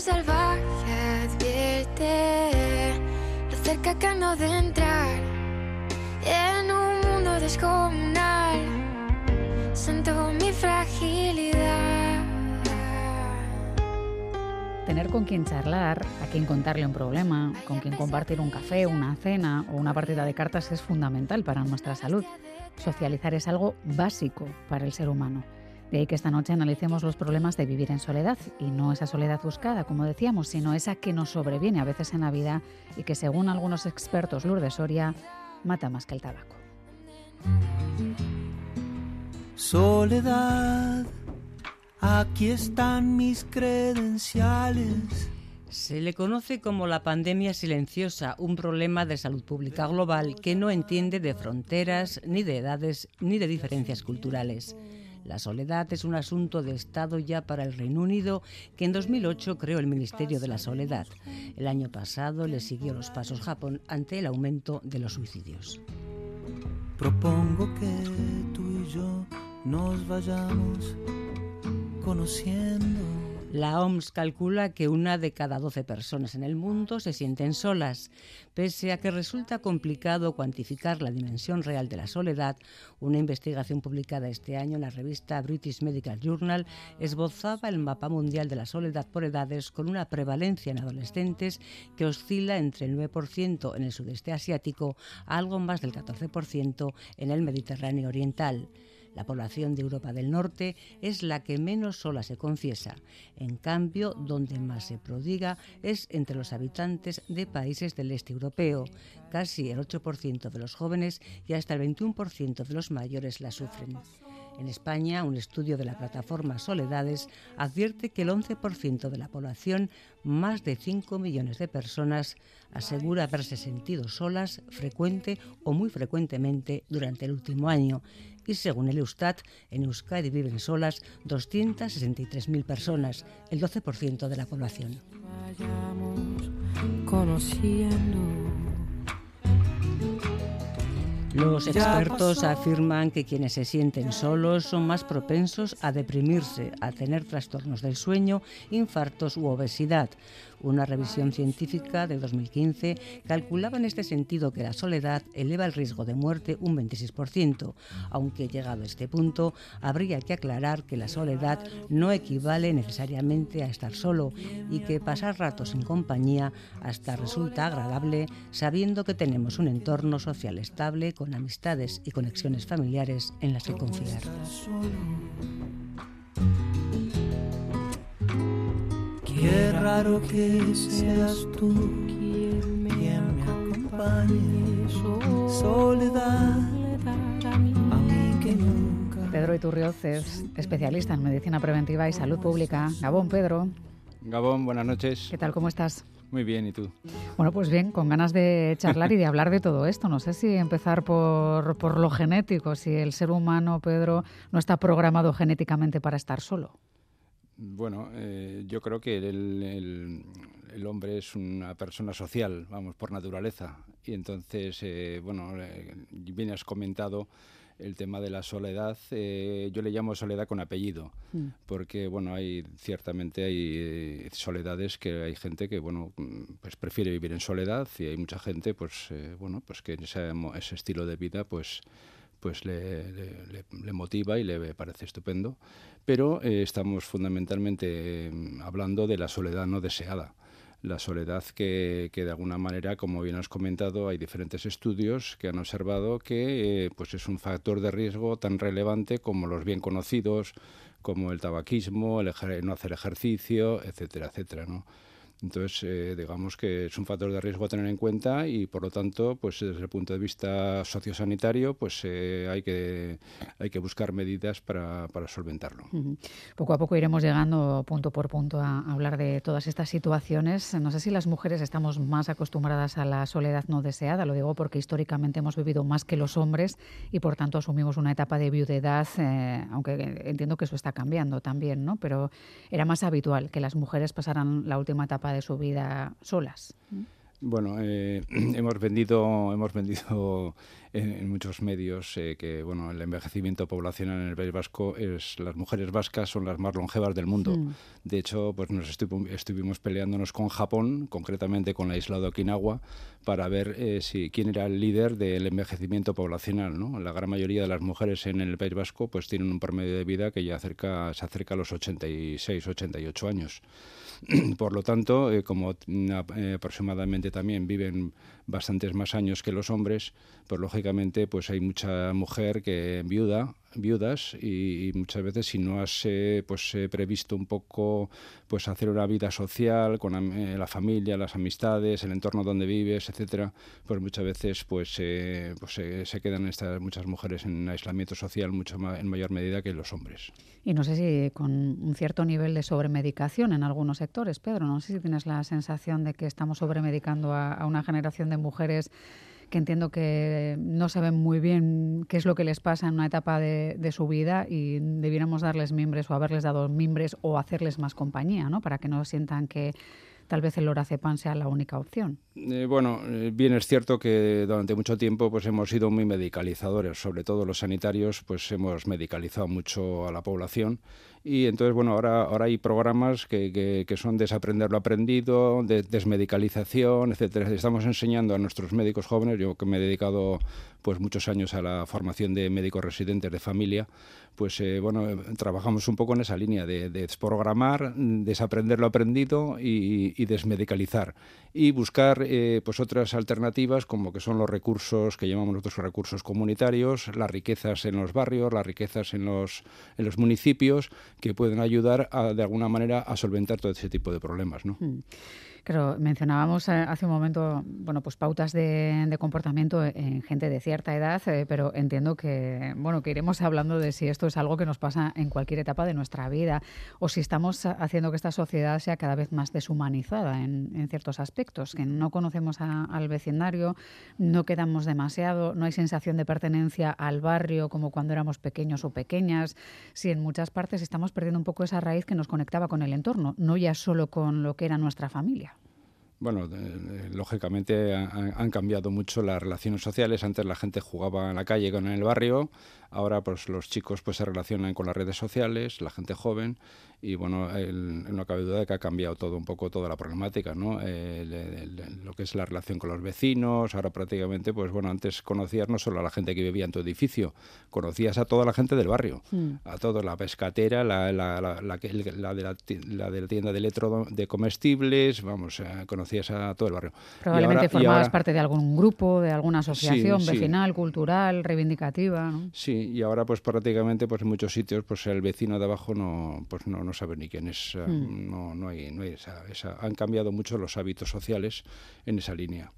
Salvaje advierte lo cerca que de entrar en un mundo descomunal. Siento mi fragilidad. Tener con quien charlar, a quien contarle un problema, con quien compartir un café, una cena o una partida de cartas es fundamental para nuestra salud. Socializar es algo básico para el ser humano. De ahí que esta noche analicemos los problemas de vivir en soledad y no esa soledad buscada, como decíamos, sino esa que nos sobreviene a veces en la vida y que según algunos expertos, Lourdes Soria, mata más que el tabaco. Soledad, aquí están mis credenciales. Se le conoce como la pandemia silenciosa, un problema de salud pública global que no entiende de fronteras, ni de edades, ni de diferencias culturales. La soledad es un asunto de Estado ya para el Reino Unido, que en 2008 creó el Ministerio de la Soledad. El año pasado le siguió los pasos Japón ante el aumento de los suicidios. Propongo que tú y yo nos vayamos conociendo. La OMS calcula que una de cada 12 personas en el mundo se sienten solas. Pese a que resulta complicado cuantificar la dimensión real de la soledad, una investigación publicada este año en la revista British Medical Journal esbozaba el mapa mundial de la soledad por edades con una prevalencia en adolescentes que oscila entre el 9% en el sudeste asiático a algo más del 14% en el Mediterráneo oriental. La población de Europa del Norte es la que menos sola se confiesa. En cambio, donde más se prodiga es entre los habitantes de países del este europeo. Casi el 8% de los jóvenes y hasta el 21% de los mayores la sufren. En España, un estudio de la plataforma Soledades advierte que el 11% de la población, más de 5 millones de personas, asegura haberse sentido solas frecuente o muy frecuentemente durante el último año. Y según el Eustat, en Euskadi viven solas 263.000 personas, el 12% de la población. Vayamos conociendo. Los expertos afirman que quienes se sienten solos son más propensos a deprimirse, a tener trastornos del sueño, infartos u obesidad. Una revisión científica de 2015 calculaba en este sentido que la soledad eleva el riesgo de muerte un 26%, aunque llegado a este punto habría que aclarar que la soledad no equivale necesariamente a estar solo y que pasar ratos en compañía hasta resulta agradable sabiendo que tenemos un entorno social estable con amistades y conexiones familiares en las que confiar. Qué raro que seas tú quien me acompañe. Soledad, a mí que nunca. Pedro Iturrioz es especialista en medicina preventiva y salud pública. Gabón, Pedro, Gabón, buenas noches. ¿qué tal? ¿Cómo estás? Muy bien, ¿y tú? Bueno, pues bien, con ganas de charlar y de hablar de todo esto. No sé si empezar por, por lo genético, si el ser humano, Pedro, no está programado genéticamente para estar solo. Bueno, eh, yo creo que el, el- el hombre es una persona social, vamos, por naturaleza. Y entonces, eh, bueno, eh, bien has comentado el tema de la soledad. eh, yo le llamo soledad con apellido, Mm. porque, bueno, hay ciertamente hay eh, soledades que hay gente que, bueno, mm, pues prefiere vivir en soledad y hay mucha gente, pues, eh, bueno, pues que ese, ese estilo de vida, pues pues le, le- motiva y le parece estupendo. Pero eh, estamos fundamentalmente eh, hablando de la soledad no deseada. La soledad que, que de alguna manera, como bien has comentado, hay diferentes estudios que han observado que eh, pues es un factor de riesgo tan relevante como los bien conocidos, como el tabaquismo, el no hacer ejercicio, etcétera, etcétera, ¿no? Entonces, eh, digamos que es un factor de riesgo a tener en cuenta y, por lo tanto, pues desde el punto de vista sociosanitario, pues eh, hay, que, hay que buscar medidas para, para solventarlo. Ujú. Poco a poco iremos llegando punto por punto a hablar de todas estas situaciones. No sé si las mujeres estamos más acostumbradas a la soledad no deseada, lo digo porque históricamente hemos vivido más que los hombres y por tanto asumimos una etapa de viudedad, eh, aunque entiendo que eso está cambiando también, ¿no? Pero era más habitual que las mujeres pasaran la última etapa de su vida solas. Bueno, eh, hemos vendido hemos vendido en, muchos medios eh, que bueno el envejecimiento poblacional en el País Vasco es las mujeres vascas son las más longevas del mundo. Mm. De hecho, pues nos estuvimos peleándonos con Japón, concretamente con la isla de Okinawa, para ver eh, si quién era el líder del envejecimiento poblacional. ¿no? La gran mayoría de las mujeres en el País Vasco pues tienen un promedio de vida que ya acerca, se acerca a los 86, 88 años. Por lo tanto, eh, como eh, aproximadamente también viven bastantes más años que los hombres, pues lógicamente pues hay mucha mujer que viuda, viudas y, muchas veces si no has eh, pues previsto un poco pues hacer una vida social con la familia, las amistades, el entorno donde vives, etcétera, pues muchas veces pues, pues se quedan estas muchas mujeres en aislamiento social mucho más, en mayor medida que los hombres. Y no sé si con un cierto nivel de sobremedicación en algunos sectores, Pedro, no sé si tienes la sensación de que estamos sobremedicando a, una generación de mujeres que entiendo que no saben muy bien qué es lo que les pasa en una etapa de, de, su vida y debiéramos darles mimbres o haberles dado mimbres o hacerles más compañía, ¿no? Para que no sientan que tal vez el lorazepam sea la única opción. Eh, bueno, eh, bien es cierto que durante mucho tiempo pues hemos sido muy medicalizadores, sobre todo los sanitarios, pues hemos medicalizado mucho a la población y entonces, bueno, ahora, ahora hay programas que, que, son desaprender lo aprendido, de desmedicalización, etcétera. Estamos enseñando a nuestros médicos jóvenes, yo que me he dedicado pues muchos años a la formación de médicos residentes de familia, pues eh, bueno, trabajamos un poco en esa línea de, desprogramar, desaprender lo aprendido y, desmedicalizar. Y buscar eh, pues otras alternativas como que son los recursos que llamamos nosotros recursos comunitarios, las riquezas en los barrios, las riquezas en los, en los municipios que pueden ayudar de alguna manera a solventar todo ese tipo de problemas. ¿no? Mm. Claro, mencionábamos eh, hace un momento, bueno, pues pautas de, comportamiento en gente de cierta edad, eh, pero entiendo que, bueno, que iremos hablando de si esto es algo que nos pasa en cualquier etapa de nuestra vida o si estamos haciendo que esta sociedad sea cada vez más deshumanizada en, ciertos aspectos, que no conocemos al vecindario, no quedamos demasiado, no hay sensación de pertenencia al barrio como cuando éramos pequeños o pequeñas, si en muchas partes estamos perdiendo un poco esa raíz que nos conectaba con el entorno, no ya solo con lo que era nuestra familia. Bueno, lógicamente han, cambiado mucho las relaciones sociales. Antes la gente jugaba en la calle con en el barrio, ahora pues los chicos pues se relacionan con las redes sociales, la gente joven y bueno, no cabe duda de que ha cambiado todo un poco toda la problemática, ¿no? lo que es la relación con los vecinos, ahora prácticamente pues bueno, antes conocías no solo a la gente que vivía en tu edificio, conocías a toda la gente del barrio, hmm. a toda la pescatera, la, la, la, la, de la, de la tienda de electro de comestibles, vamos, eh, a todo el barrio. Probablemente formabas parte de algún grupo, de alguna asociación vecinal, cultural, reivindicativa. Sí, y ahora pues prácticamente pues en muchos sitios pues el vecino de abajo no pues no, no sabe ni quién es. Eh, hmm. No, no hay, no hay esa, esa, han cambiado mucho los hábitos sociales en esa línea.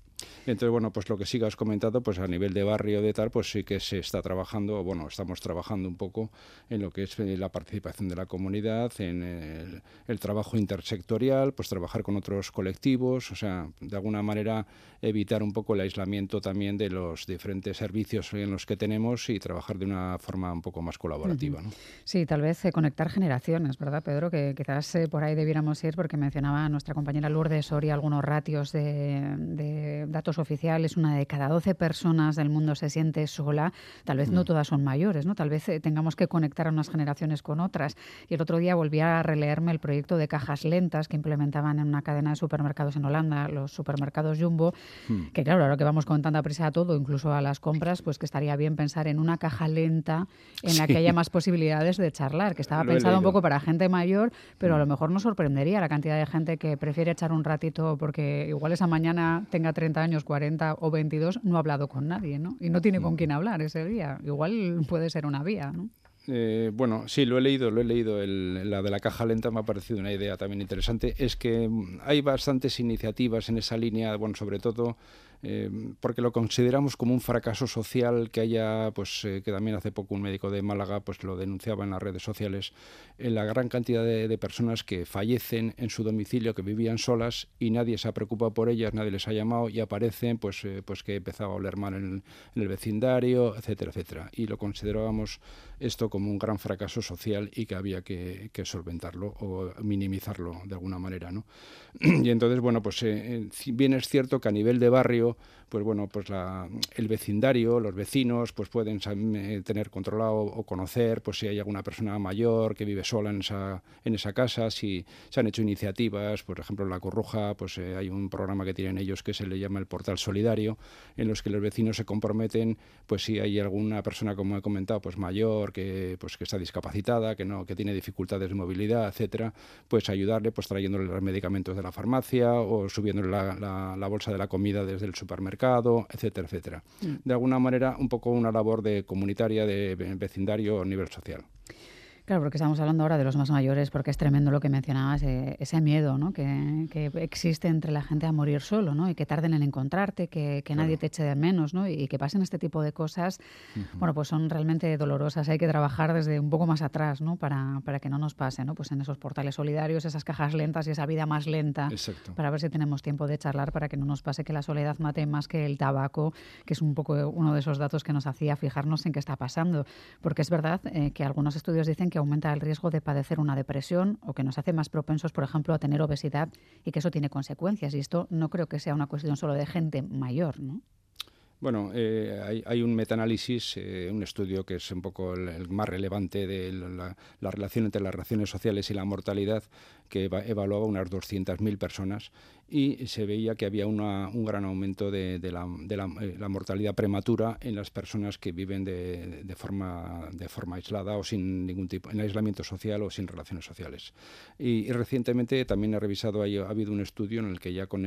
Entonces, bueno, pues lo que has comentado, pues a nivel de barrio de tal, pues sí que se está trabajando, bueno, estamos trabajando un poco en lo que es eh, la participación de la comunidad, en el, trabajo intersectorial, pues trabajar con otros colectivos, o sea, de alguna manera evitar un poco el aislamiento también de los diferentes servicios en los que tenemos y trabajar de una forma un poco más colaborativa. ¿no? Sí, tal vez eh, conectar generaciones, ¿verdad, Pedro? Que quizás eh, por ahí debiéramos ir, porque mencionaba nuestra compañera Lourdes Soria algunos ratios de datos oficiales, una de cada 12 personas del mundo se siente sola. Tal vez no mm. todas son mayores, ¿no? Tal vez eh, tengamos que conectar a unas generaciones con otras. Y el otro día volví a releerme el proyecto de cajas lentas que implementaban en una cadena de supermercados en Holanda, los supermercados Jumbo, mm. que claro, ahora que vamos con tanta prisa a todo, incluso a las compras, pues que estaría bien pensar en una caja lenta en la que haya más posibilidades de charlar, que estaba pensado un poco para gente mayor, pero a lo mm. mejor nos sorprendería la cantidad de gente que prefiere echar un ratito porque igual esa mañana tenga 30 años, 40 o 22, no ha hablado con nadie, ¿no? Y no tiene con quién hablar ese día. Igual puede ser una vía, ¿no? Eh, bueno, sí, lo he leído, lo he leído. la de la caja lenta me ha parecido una idea también interesante. Es que mm, hay bastantes iniciativas en esa línea, bueno, sobre todo eh, porque lo consideramos como un fracaso social que haya, pues eh, que también hace poco un médico de Málaga pues lo denunciaba en las redes sociales, en la gran cantidad de, personas que fallecen en su domicilio, que vivían solas y nadie se ha preocupado por ellas, nadie les ha llamado y aparecen pues, eh, pues que empezaba a oler mal en el, vecindario, etcétera, etcétera. Y lo considerábamos esto como un gran fracaso social y que había que, solventarlo o minimizarlo de alguna manera. ¿no? y entonces, bueno, pues bien es cierto que a nivel de barrio pues bueno, pues la, el vecindario, los vecinos, pues pueden eh, tener controlado o conocer, pues si hay alguna persona mayor que vive sola en esa, en esa casa, si se han hecho iniciativas, por ejemplo en La Corruja, pues eh, hay un programa que tienen ellos que se le llama el Portal Solidario, en los que los vecinos se comprometen, pues si hay alguna persona, como he comentado, pues mayor, que, pues, que está discapacitada, que, no, que tiene dificultades de movilidad, etcétera, pues ayudarle, pues trayéndole los medicamentos de la farmacia o subiéndole la, la, bolsa de la comida desde el supermercado, etcétera, etcétera. Mm. De alguna manera, un poco una labor de comunitaria, de vecindario a nivel social. Claro, porque estamos hablando ahora de los más mayores, porque es tremendo lo que mencionabas, eh, ese miedo ¿no? que, existe entre la gente a morir solo, ¿no? y que tarden en encontrarte, que, nadie te eche de menos, ¿no? y, que pasen este tipo de cosas, bueno, pues son realmente dolorosas. Hay que trabajar desde un poco más atrás ¿no? para, para que no nos pase, ¿no? pues en esos portales solidarios, esas cajas lentas y esa vida más lenta, para ver si tenemos tiempo de charlar, para que no nos pase que la soledad mate más que el tabaco, que es un poco uno de esos datos que nos hacía fijarnos en qué está pasando. Porque es verdad eh, que algunos estudios dicen que aumenta el riesgo de padecer una depresión o que nos hace más propensos, por ejemplo, a tener obesidad y que eso tiene consecuencias. Y esto no creo que sea una cuestión solo de gente mayor, ¿no? Bueno, eh, hay, un metaanálisis, eh, un estudio que es un poco el, más relevante de la, relación entre las relaciones sociales y la mortalidad, que evaluaba unas 200.000 personas y se veía que había un gran aumento de, eh, la, mortalidad prematura en las personas que viven de, forma, de forma aislada o sin ningún tipo, en aislamiento social o sin relaciones sociales. Y, recientemente también he revisado, ha habido un estudio en el que ya con,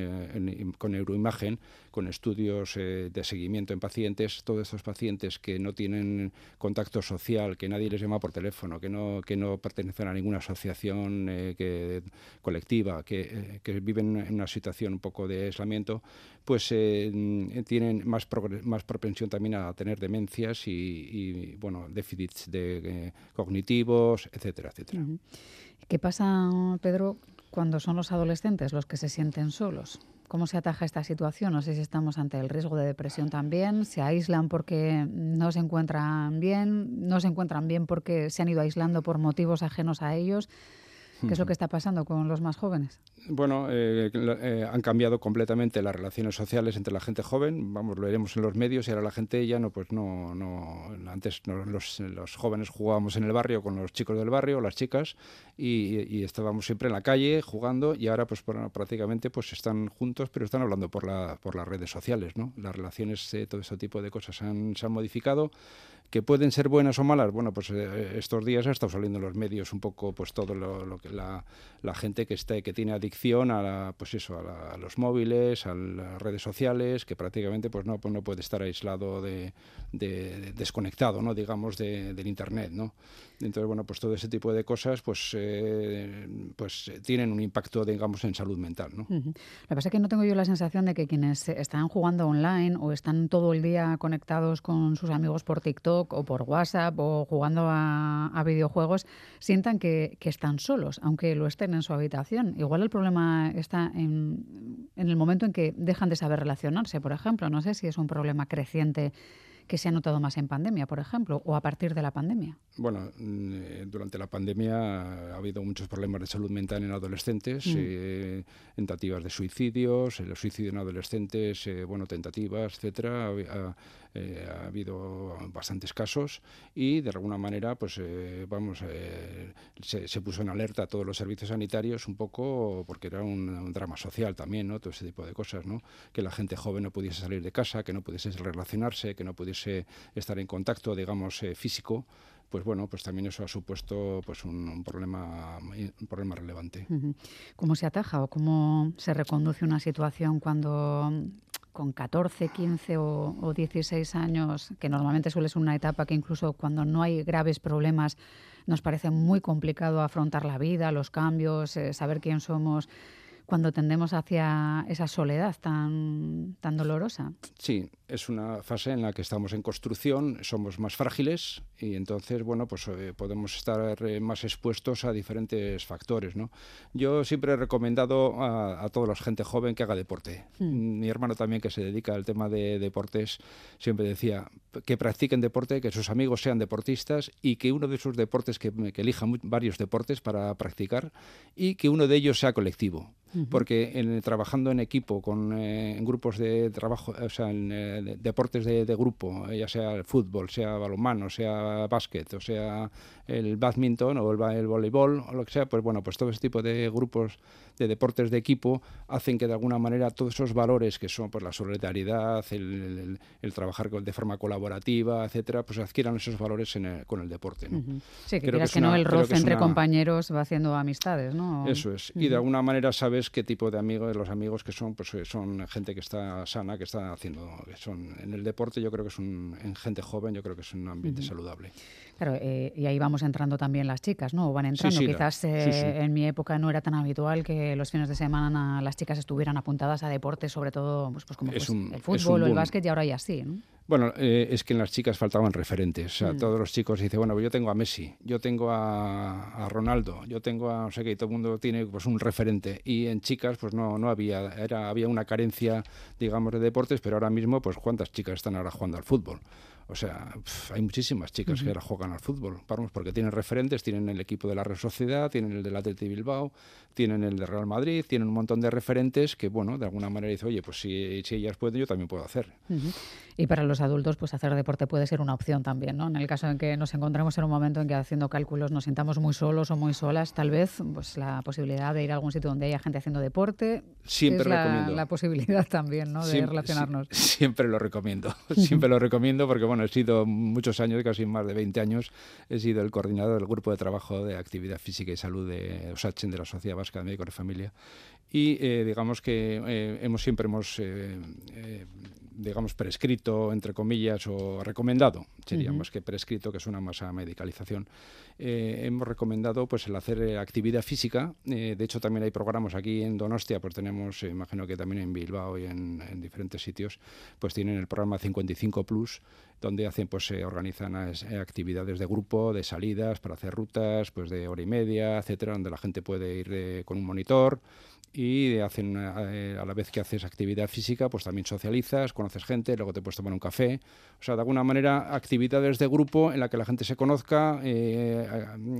con neuroimagen, con estudios de seguimiento, en pacientes, todos estos pacientes que no tienen contacto social, que nadie les llama por teléfono, que no, que no pertenecen a ninguna asociación eh, que, colectiva, que, eh, viven en una situación un poco de aislamiento, pues eh, tienen más, más propensión también a tener demencias y, bueno, déficits de, cognitivos, etcétera, etcétera. ¿Qué pasa, Pedro, cuando son los adolescentes los que se sienten solos? ¿Cómo se ataja esta situación? No sé si estamos ante el riesgo de depresión también. ¿Se aíslan porque no se encuentran bien? ¿No se encuentran bien porque se han ido aislando por motivos ajenos a ellos? ¿Qué es lo que está pasando con los más jóvenes? Bueno, eh, eh, han cambiado completamente las relaciones sociales entre la gente joven. Vamos, lo veremos en los medios y ahora la gente ya no, pues no, no. Antes los, los, jóvenes jugábamos en el barrio con los chicos del barrio, las chicas, y, estábamos siempre en la calle jugando y ahora, pues prácticamente, pues están juntos, pero están hablando por la, por las redes sociales, ¿no? Las relaciones, eh, todo ese tipo de cosas han, se han modificado que pueden ser buenas o malas. Bueno, pues eh, estos días ha estado saliendo en los medios un poco, pues todo lo, que la, la, gente que esté, que tiene adicción a, pues eso, a, los móviles, a las redes sociales, que prácticamente, pues no, pues no puede estar aislado de, desconectado, no, digamos, del internet, no. Entonces, bueno, pues todo ese tipo de cosas, pues, eh, pues tienen un impacto, digamos, en salud mental, ¿no? Lo que pasa es que no tengo yo la sensación de que quienes están jugando online o están todo el día conectados con sus amigos por TikTok o por WhatsApp o jugando a, videojuegos sientan que, están solos, aunque lo estén en su habitación. Igual el problema está en, en el momento en que dejan de saber relacionarse, por ejemplo. No sé si es un problema creciente que se ha notado más en pandemia, por ejemplo, o a partir de la pandemia? Bueno, eh, durante la pandemia ha habido muchos problemas de salud mental en adolescentes, mm. eh, tentativas de suicidios, el suicidio en adolescentes, eh, bueno, tentativas, etcétera. Ha, habido bastantes casos y de alguna manera, pues vamos, se, puso en alerta a todos los servicios sanitarios un poco porque era un, drama social también, ¿no? Todo ese tipo de cosas, ¿no? Que la gente joven no pudiese salir de casa, que no pudiese relacionarse, que no pudiese estar en contacto, digamos, eh, físico, pues bueno, pues también eso ha supuesto pues un, problema un problema relevante. ¿Cómo se ataja o cómo se reconduce una situación cuando con 14, 15 o, 16 años, que normalmente suele ser una etapa que incluso cuando no hay graves problemas nos parece muy complicado afrontar la vida, los cambios, eh, saber quién somos, cuando tendemos hacia esa soledad tan, tan dolorosa. Sí, es una fase en la que estamos en construcción, somos más frágiles y entonces, bueno, pues eh, podemos estar eh, más expuestos a diferentes factores, ¿no? Yo siempre he recomendado a, toda la gente joven que haga deporte. Hmm. Mi hermano también, que se dedica al tema de deportes, siempre decía que practiquen deporte, que sus amigos sean deportistas y que uno de sus deportes, que, que elijan varios deportes para practicar y que uno de ellos sea colectivo. Porque en, trabajando en equipo, con en grupos de trabajo, o sea, en deportes de, grupo, ya sea el fútbol, sea balonmano, sea básquet, o sea el badminton o el, el voleibol o lo que sea, pues bueno, pues todo ese tipo de grupos de deportes de equipo hacen que de alguna manera todos esos valores que son pues la solidaridad, el, trabajar de forma colaborativa, etcétera, pues adquieran esos valores con el deporte. ¿no? Sí, que creo que, no el roce entre compañeros va haciendo amistades, ¿no? Eso es. Y de alguna manera sabes qué tipo de amigos, los amigos que son, pues eh, son gente que está sana, que está haciendo, que son en el deporte yo creo que es un, en gente joven yo creo que es un ambiente saludable. Claro, eh, y ahí vamos entrando también las chicas, ¿no? O van entrando. Quizás eh, en mi época no era tan habitual que los fines de semana las chicas estuvieran apuntadas a deportes, sobre todo pues, pues como pues, el fútbol o el básquet, y ahora ya sí, ¿no? Bueno, eh, es que en las chicas faltaban referentes. O sea, mm. todos los chicos dicen, bueno, yo tengo a Messi, yo tengo a, Ronaldo, yo tengo a no sé qué, y todo el mundo tiene pues un referente. Y en chicas, pues no, no había, era, había una carencia, digamos, de deportes, pero ahora mismo, pues cuántas chicas están ahora jugando al fútbol. O sea, hay muchísimas chicas que ahora juegan al fútbol, porque tienen referentes, tienen el equipo de la Real Sociedad, tienen el del Atleti Bilbao, tienen el de Real Madrid, tienen un montón de referentes que, bueno, de alguna manera dice, oye, pues si, si ellas pueden, yo también puedo hacer. Y para los adultos, pues hacer deporte puede ser una opción también, ¿no? En el caso en que nos encontremos en un momento en que haciendo cálculos nos sintamos muy solos o muy solas, tal vez, pues la posibilidad de ir a algún sitio donde haya gente haciendo deporte, siempre es la, la, posibilidad también, ¿no? De relacionarnos. siempre lo recomiendo, siempre lo recomiendo porque, bueno, he sido muchos años, casi más de 20 años, he sido el coordinador del grupo de trabajo de actividad física y salud de OSACHEN, de la Sociedad Vasca de Médicos de Familia, y eh, digamos que eh, hemos siempre hemos eh, digamos, prescrito, entre comillas, o recomendado, sería más que prescrito, que es una masa medicalización, hemos recomendado pues el hacer actividad física. De hecho, también hay programas aquí en Donostia, pues tenemos, imagino que también en Bilbao y en, diferentes sitios, pues tienen el programa 55 Plus, donde hacen, pues se organizan actividades de grupo, de salidas para hacer rutas, pues de hora y media, etcétera, donde la gente puede ir con un monitor y hacen eh, a la vez que haces actividad física, pues también socializas, conoces gente, luego te puedes tomar un café. O sea, de alguna manera, actividades de grupo en la que la gente se conozca eh,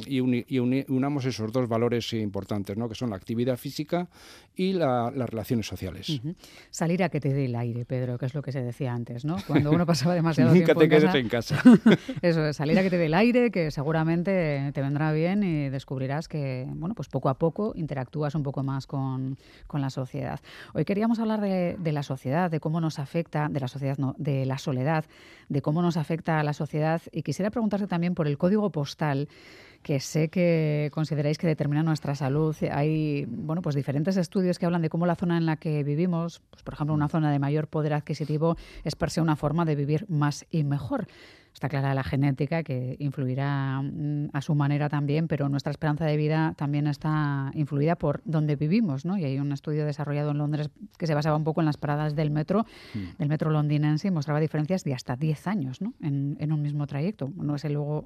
y, unamos esos dos valores importantes, ¿no? que son la actividad física y las relaciones sociales. Salir a que te dé el aire, Pedro, que es lo que se decía antes, ¿no? Cuando uno pasaba demasiado Nunca tiempo te quedes en casa. Eso, salir a que te dé el aire, que seguramente te vendrá bien y descubrirás que, bueno, pues poco a poco interactúas un poco más con con, la sociedad. Hoy queríamos hablar de, la sociedad, de cómo nos afecta, de la sociedad, no, de la soledad, de cómo nos afecta a la sociedad y quisiera preguntarse también por el código postal que sé que consideráis que determina nuestra salud. Hay bueno, pues diferentes estudios que hablan de cómo la zona en la que vivimos, pues por ejemplo, una zona de mayor poder adquisitivo es una forma de vivir más y mejor. Está clara la genética que influirá mm, a su manera también, pero nuestra esperanza de vida también está influida por donde vivimos, ¿no? Y hay un estudio desarrollado en Londres que se basaba un poco en las paradas del metro, mm. del metro londinense, y mostraba diferencias de hasta 10 años, ¿no? En, en un mismo trayecto. No ese luego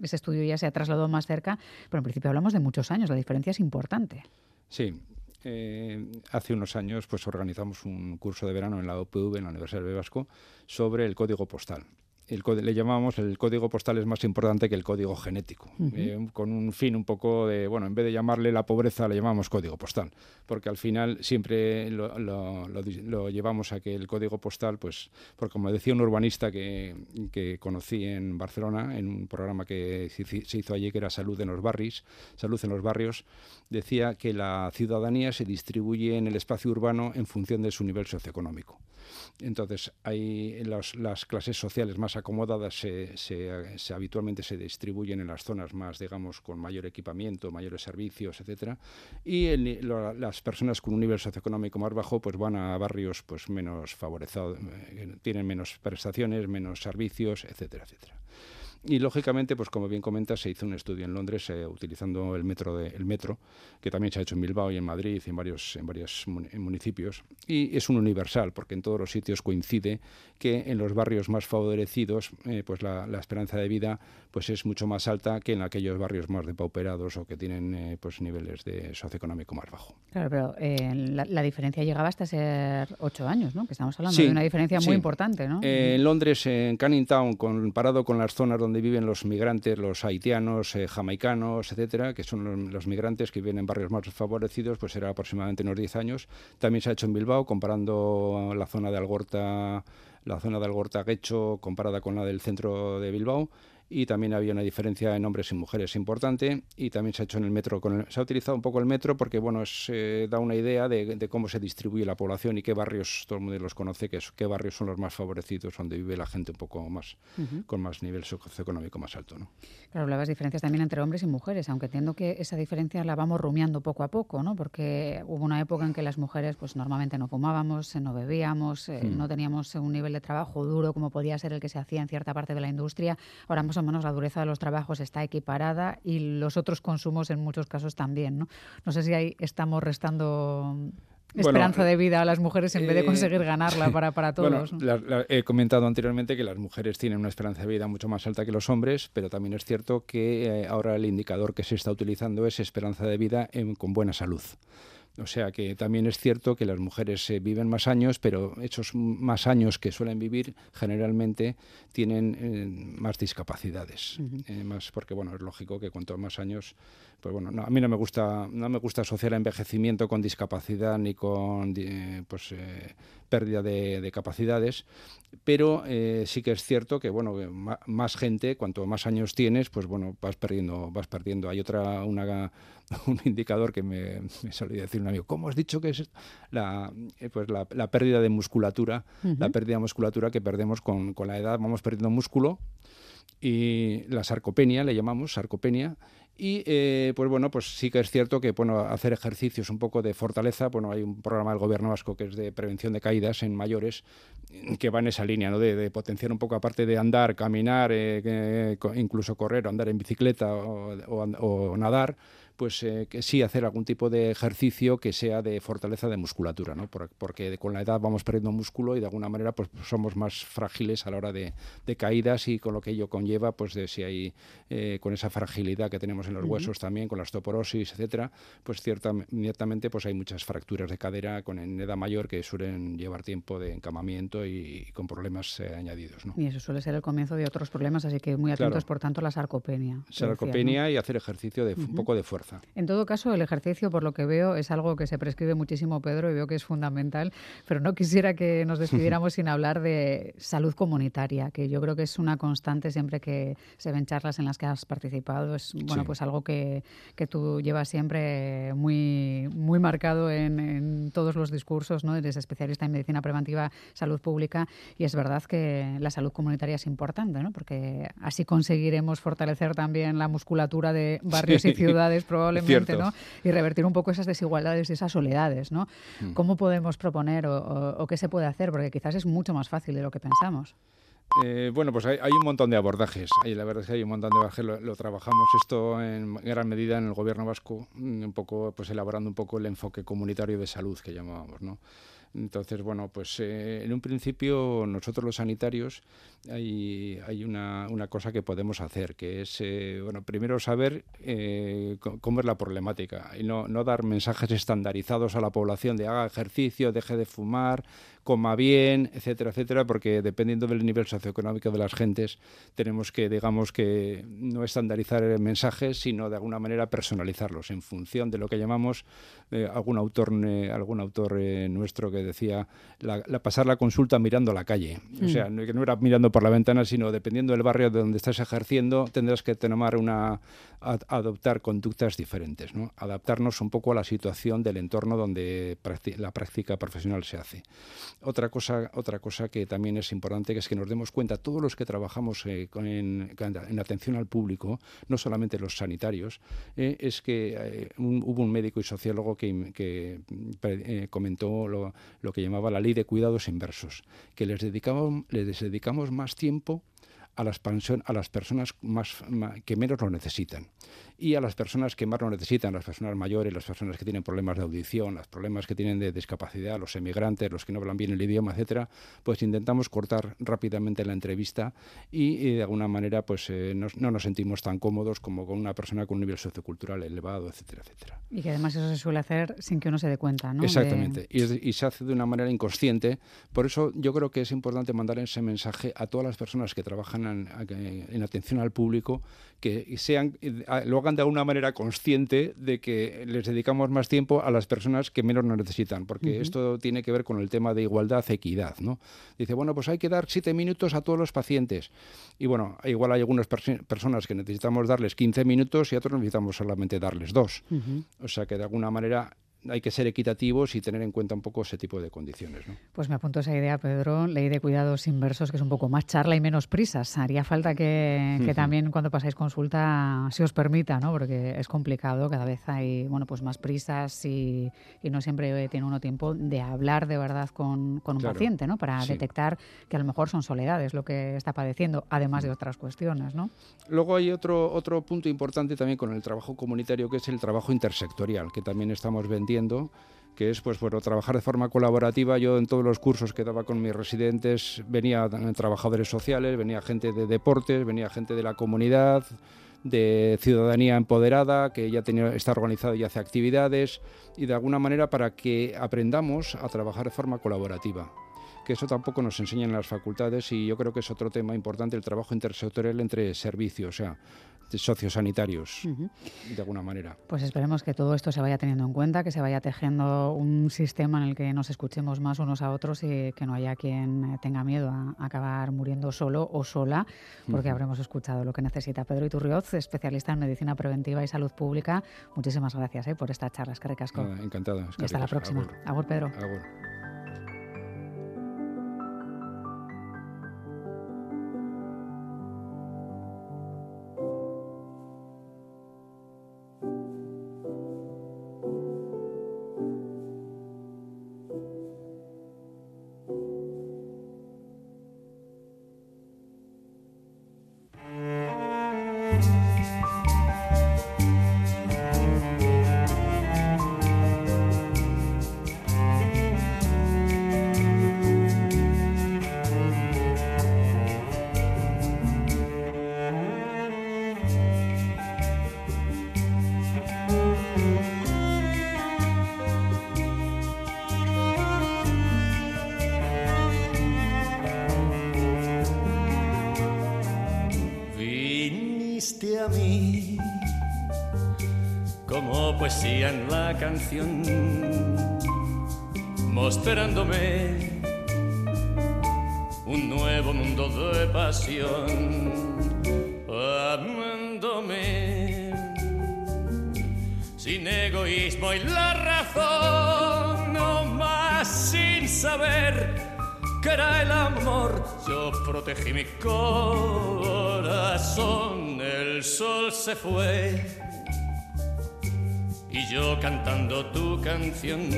ese estudio ya se ha trasladado más cerca, pero en principio hablamos de muchos años. La diferencia es importante. Sí, eh, hace unos años pues organizamos un curso de verano en la OPV, en la Universidad de Vasco, sobre el código postal el, le llamamos el código postal es más importante que el código genético, eh, con un fin un poco de, bueno, en vez de llamarle la pobreza, le llamamos código postal, porque al final siempre lo, lo, llevamos a que el código postal, pues, porque como decía un urbanista que, que conocí en Barcelona, en un programa que se hizo allí, que era Salud en los Barrios, Salud en los Barrios, decía que la ciudadanía se distribuye en el espacio urbano en función de su nivel socioeconómico. Entonces, hay las clases sociales más acomodadas se, habitualmente se distribuyen en las zonas más, digamos, con mayor equipamiento, mayores servicios, etcétera, y las personas con un nivel socioeconómico más bajo, pues van a barrios pues menos favorecidos, eh, tienen menos prestaciones, menos servicios, etcétera, etcétera. Y lógicamente, pues como bien comenta, se hizo un estudio en Londres eh, utilizando el metro, de, el metro, que también se ha hecho en Bilbao y en Madrid y en varios, en varios municipios. Y es un universal, porque en todos los sitios coincide que en los barrios más favorecidos, eh, pues la, esperanza de vida pues es mucho más alta que en aquellos barrios más depauperados o que tienen eh, pues niveles de socioeconómico más bajo. Claro, pero la, diferencia llegaba hasta ser ocho años, ¿no? Que estamos hablando de una diferencia muy importante, ¿no? en Londres, en Canning Town, comparado con las zonas donde donde viven los migrantes, los haitianos, eh, jamaicanos, etcétera, que son los, migrantes que viven en barrios más favorecidos, pues era aproximadamente unos 10 años. También se ha hecho en Bilbao, comparando la zona de Algorta, la zona de Algorta Guecho comparada con la del centro de Bilbao y también había una diferencia en hombres y mujeres importante y también se ha hecho en el metro con se ha utilizado un poco el metro porque bueno se da una idea de, cómo se distribuye la población y qué barrios todo el mundo los conoce que qué barrios son los más favorecidos donde vive la gente un poco más con más nivel socioeconómico más alto ¿no? claro hablabas diferencias también entre hombres y mujeres aunque entiendo que esa diferencia la vamos rumiando poco a poco no porque hubo una época en que las mujeres pues normalmente no fumábamos no bebíamos eh, hmm. no teníamos un nivel de trabajo duro como podía ser el que se hacía en cierta parte de la industria ahora más o menos la dureza de los trabajos está equiparada y los otros consumos en muchos casos también. No, no sé si ahí estamos restando esperanza de vida a las mujeres en vez de eh, conseguir ganarla para, para todos. he comentado anteriormente que las mujeres tienen una esperanza de vida mucho más alta que los hombres, pero también es cierto que eh, ahora el indicador que se está utilizando es esperanza de vida con buena salud. O sea que también es cierto que las mujeres eh, viven más años, pero esos más años que suelen vivir generalmente tienen eh, más discapacidades. Eh, más porque bueno, es lógico que cuanto más años, pues bueno, a mí no me gusta no me gusta asociar envejecimiento con discapacidad ni con pues pérdida de, capacidades, pero sí que es cierto que bueno, más gente, cuanto más años tienes, pues bueno, vas perdiendo, vas perdiendo. Hay otra una un indicador que me, me solía decir un amigo, ¿cómo has dicho que es la, eh, pues la, pérdida de musculatura? La pérdida de musculatura que perdemos con, con la edad, vamos perdiendo músculo y la sarcopenia, le llamamos sarcopenia, y eh, pues bueno, pues sí que es cierto que bueno, hacer ejercicios un poco de fortaleza, bueno, hay un programa del gobierno vasco que es de prevención de caídas en mayores que va en esa línea, ¿no? De, potenciar un poco, aparte de andar, caminar, eh, incluso correr o andar en bicicleta o nadar, pues eh, que sí hacer algún tipo de ejercicio que sea de fortaleza de musculatura, ¿no? porque con la edad vamos perdiendo músculo y de alguna manera pues somos más frágiles a la hora de, caídas y con lo que ello conlleva, pues de si hay eh, con esa fragilidad que tenemos en los huesos también, con la osteoporosis, etcétera, pues ciertamente pues hay muchas fracturas de cadera con en edad mayor que suelen llevar tiempo de encamamiento y, con problemas eh, añadidos. ¿no? Y eso suele ser el comienzo de otros problemas, así que muy atentos por tanto a la sarcopenia. Sarcopenia y hacer ejercicio de un poco de fuerza en todo caso, el ejercicio, por lo que veo, es algo que se prescribe muchísimo, Pedro, y veo que es fundamental, pero no quisiera que nos despidiéramos sin hablar de salud comunitaria, que yo creo que es una constante siempre que se ven charlas en las que has participado. Es bueno, pues algo que, que, tú llevas siempre muy, muy marcado en, todos los discursos, ¿no? Eres especialista en medicina preventiva, salud pública, y es verdad que la salud comunitaria es importante, ¿no? Porque así conseguiremos fortalecer también la musculatura de barrios y ciudades probablemente, ¿no? Y revertir un poco esas desigualdades y esas soledades, ¿no? Mm. ¿Cómo podemos proponer o, qué se puede hacer? Porque quizás es mucho más fácil de lo que pensamos. Eh, bueno, pues hay, un montón de abordajes. Hay, la verdad es que hay un montón de abordajes. Lo, trabajamos esto en gran medida en el gobierno vasco, un poco, pues elaborando un poco el enfoque comunitario de salud que llamábamos, ¿no? Entonces, bueno, pues eh, en un principio nosotros los sanitarios hay, hay una, una, cosa que podemos hacer, que es, eh, bueno, primero saber eh, cómo es la problemática y no, no dar mensajes estandarizados a la población de haga ejercicio, deje de fumar, coma bien, etcétera, etcétera, porque dependiendo del nivel socioeconómico de las gentes, tenemos que, digamos, que no estandarizar mensajes, sino de alguna manera personalizarlos en función de lo que llamamos eh, algún autor, eh, algún autor eh, nuestro que decía la, pasar la consulta mirando a la calle. O sea, mm. que no era mirando por la ventana, sino dependiendo del barrio de donde estás ejerciendo, tendrás que tomar una adoptar conductas diferentes, ¿no? adaptarnos un poco a la situación del entorno donde la práctica profesional se hace. Otra cosa, otra cosa que también es importante es que nos demos cuenta, todos los que trabajamos eh, en, atención al público, no solamente los sanitarios, eh, es que eh, hubo un médico y sociólogo que, comentó lo, que llamaba la ley de cuidados inversos, que les dedicamos, más tiempo a las, personas que menos lo necesitan y a las personas que más lo necesitan, las personas mayores, las personas que tienen problemas de audición, los problemas que tienen de discapacidad, los emigrantes, los que no hablan bien el idioma, etcétera, pues intentamos cortar rápidamente la entrevista y, de alguna manera pues eh, no nos sentimos tan cómodos como con una persona con un nivel sociocultural elevado, etcétera, etcétera. Y que además eso se suele hacer sin que uno se dé cuenta, ¿no? Exactamente, y, y se hace de una manera inconsciente. Por eso yo creo que es importante mandar ese mensaje a todas las personas que trabajan en, en atención al público, que sean, lo hagan de alguna manera consciente de que les dedicamos más tiempo a las personas que menos nos necesitan, porque esto tiene que ver con el tema de igualdad, equidad, ¿no? Dice, bueno, pues hay que dar siete minutos a todos los pacientes. Y bueno, igual hay algunas personas que necesitamos darles 15 minutos y a otros necesitamos solamente darles dos. O sea que de alguna manera hay que ser equitativos y tener en cuenta un poco ese tipo de condiciones. ¿no? Pues me apunto esa idea, Pedro, ley de cuidados inversos, que es un poco más charla y menos prisas. Haría falta que, también cuando pasáis consulta se os permita, ¿no? porque es complicado, cada vez hay bueno, pues más prisas y, no siempre tiene uno tiempo de hablar de verdad con, un paciente, ¿no? para detectar que a lo mejor son soledades lo que está padeciendo, además de otras cuestiones. ¿no? Luego hay otro, otro punto importante también con el trabajo comunitario, que es el trabajo intersectorial, que también estamos vendiendo que es pues bueno, trabajar de forma colaborativa. Yo en todos los cursos que daba con mis residentes venía trabajadores sociales, venía gente de deportes, venía gente de la comunidad, de ciudadanía empoderada, que ya tenía, está organizada y hace actividades, y de alguna manera para que aprendamos a trabajar de forma colaborativa que eso tampoco nos enseñan en las facultades y yo creo que es otro tema importante el trabajo intersectorial entre servicios, o sea, sociosanitarios, de alguna manera. Pues esperemos que todo esto se vaya teniendo en cuenta, que se vaya tejiendo un sistema en el que nos escuchemos más unos a otros y que no haya quien tenga miedo a acabar muriendo solo o sola, porque habremos escuchado lo que necesita. Pedro Iturrioz, especialista en medicina preventiva y salud pública, muchísimas gracias eh, por esta charla. Es que recasco. encantado. y hasta la próxima. Agur, Pedro. Canción mostrándome un nuevo mundo de pasión, amándome sin egoísmo y la razón, no más sin saber que era el amor. Yo protegí mi corazón, el sol se fue y yo cantando tu canción.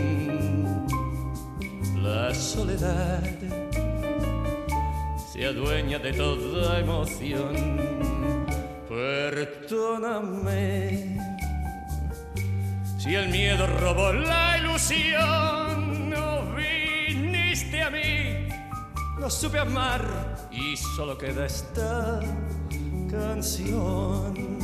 La soledad se adueña de toda emoción. Perdóname si el miedo robó la ilusión. No viniste a mí, no supe amar y solo queda esta canción.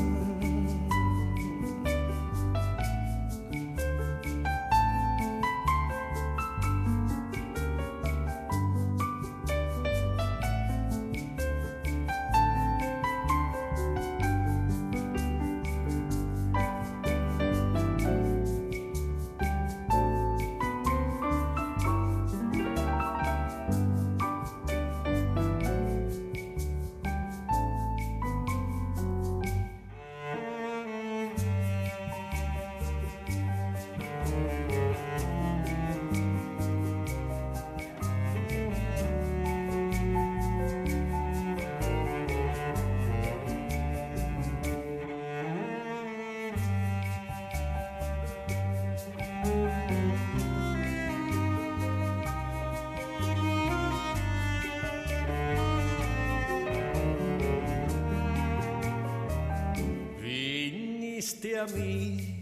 Mí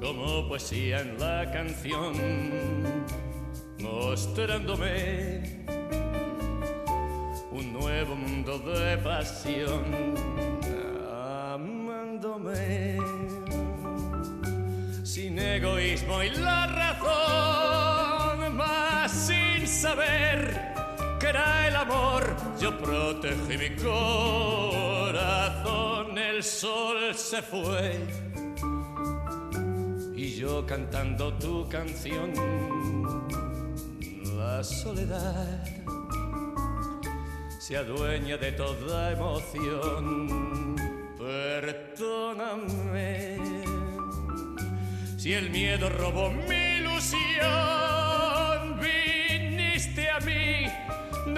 como poesía en la canción, mostrándome un nuevo mundo de pasión, amándome sin egoísmo y la yo protegí mi corazón, el sol se fue y yo cantando tu canción, la soledad se adueña de toda emoción. Perdóname si el miedo robó mi ilusión,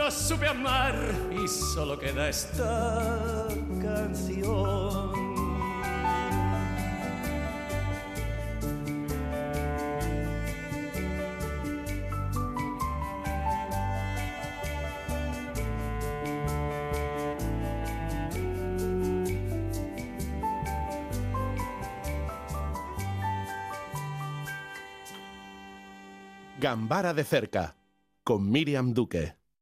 no supe amar y solo queda esta canción. Gambara de cerca, con Miriam Duque.